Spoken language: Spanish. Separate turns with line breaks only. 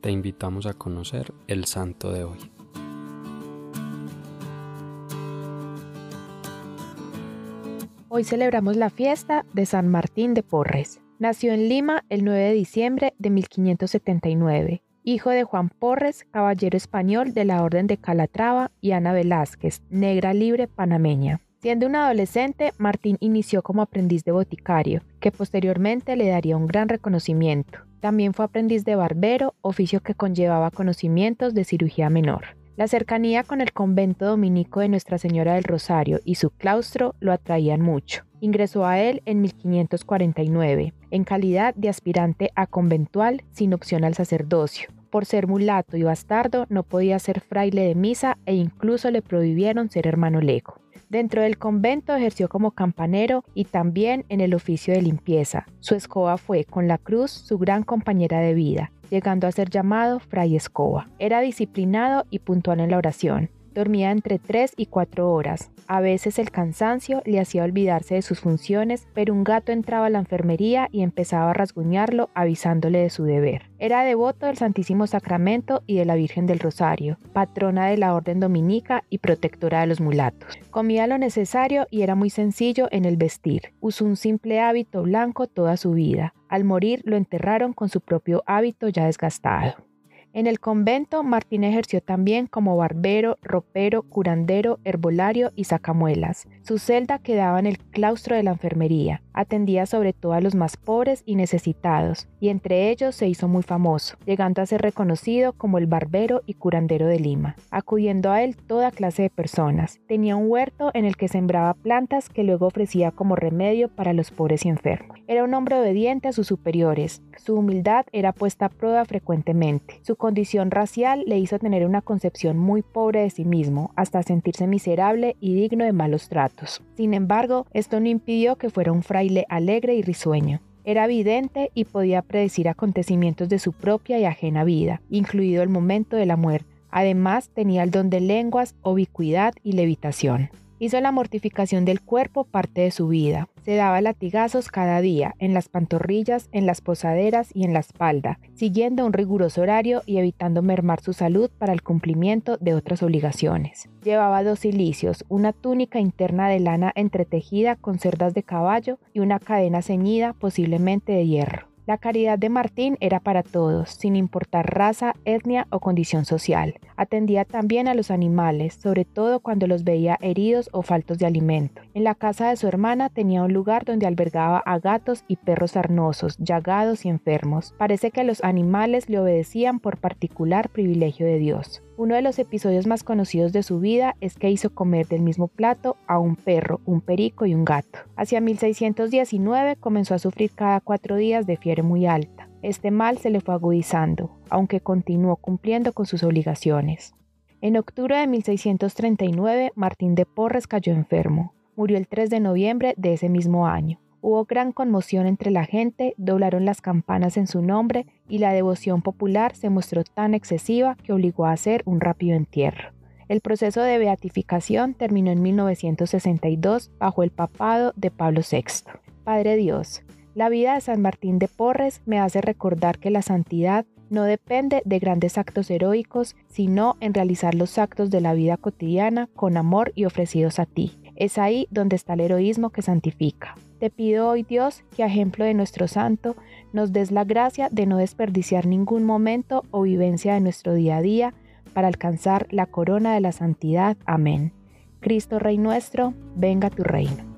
te invitamos a conocer el santo de hoy.
Hoy celebramos la fiesta de San Martín de Porres. Nació en Lima el 9 de diciembre de 1579, hijo de Juan Porres, caballero español de la Orden de Calatrava, y Ana Velázquez, negra libre panameña. Siendo un adolescente, Martín inició como aprendiz de boticario, que posteriormente le daría un gran reconocimiento. También fue aprendiz de barbero, oficio que conllevaba conocimientos de cirugía menor. La cercanía con el convento dominico de Nuestra Señora del Rosario y su claustro lo atraían mucho. Ingresó a él en 1549, en calidad de aspirante a conventual sin opción al sacerdocio. Por ser mulato y bastardo no podía ser fraile de misa e incluso le prohibieron ser hermano lego. Dentro del convento ejerció como campanero y también en el oficio de limpieza. Su escoba fue, con la cruz, su gran compañera de vida, llegando a ser llamado Fray Escoba. Era disciplinado y puntual en la oración. Dormía entre 3 y 4 horas. A veces el cansancio le hacía olvidarse de sus funciones, pero un gato entraba a la enfermería y empezaba a rasguñarlo avisándole de su deber. Era devoto del Santísimo Sacramento y de la Virgen del Rosario, patrona de la Orden Dominica y protectora de los mulatos. Comía lo necesario y era muy sencillo en el vestir. Usó un simple hábito blanco toda su vida. Al morir lo enterraron con su propio hábito ya desgastado. En el convento, Martín ejerció también como barbero, ropero, curandero, herbolario y sacamuelas. Su celda quedaba en el claustro de la enfermería. Atendía sobre todo a los más pobres y necesitados, y entre ellos se hizo muy famoso, llegando a ser reconocido como el barbero y curandero de Lima, acudiendo a él toda clase de personas. Tenía un huerto en el que sembraba plantas que luego ofrecía como remedio para los pobres y enfermos. Era un hombre obediente a sus superiores. Su humildad era puesta a prueba frecuentemente. Su condición racial le hizo tener una concepción muy pobre de sí mismo, hasta sentirse miserable y digno de malos tratos. Sin embargo, esto no impidió que fuera un fraile alegre y risueño. Era evidente y podía predecir acontecimientos de su propia y ajena vida, incluido el momento de la muerte. Además, tenía el don de lenguas, ubicuidad y levitación. Hizo la mortificación del cuerpo parte de su vida. Se daba latigazos cada día, en las pantorrillas, en las posaderas y en la espalda, siguiendo un riguroso horario y evitando mermar su salud para el cumplimiento de otras obligaciones. Llevaba dos cilicios, una túnica interna de lana entretejida con cerdas de caballo y una cadena ceñida, posiblemente de hierro. La caridad de Martín era para todos, sin importar raza, etnia o condición social. Atendía también a los animales, sobre todo cuando los veía heridos o faltos de alimento. En la casa de su hermana tenía un lugar donde albergaba a gatos y perros arnosos, llagados y enfermos. Parece que los animales le obedecían por particular privilegio de Dios. Uno de los episodios más conocidos de su vida es que hizo comer del mismo plato a un perro, un perico y un gato. Hacia 1619 comenzó a sufrir cada cuatro días de fiebre muy alta. Este mal se le fue agudizando, aunque continuó cumpliendo con sus obligaciones. En octubre de 1639, Martín de Porres cayó enfermo. Murió el 3 de noviembre de ese mismo año. Hubo gran conmoción entre la gente, doblaron las campanas en su nombre y la devoción popular se mostró tan excesiva que obligó a hacer un rápido entierro. El proceso de beatificación terminó en 1962 bajo el papado de Pablo VI. Padre Dios, la vida de San Martín de Porres me hace recordar que la santidad no depende de grandes actos heroicos, sino en realizar los actos de la vida cotidiana con amor y ofrecidos a ti. Es ahí donde está el heroísmo que santifica. Te pido hoy Dios que a ejemplo de nuestro santo nos des la gracia de no desperdiciar ningún momento o vivencia de nuestro día a día para alcanzar la corona de la santidad. Amén. Cristo Rey nuestro, venga tu reino.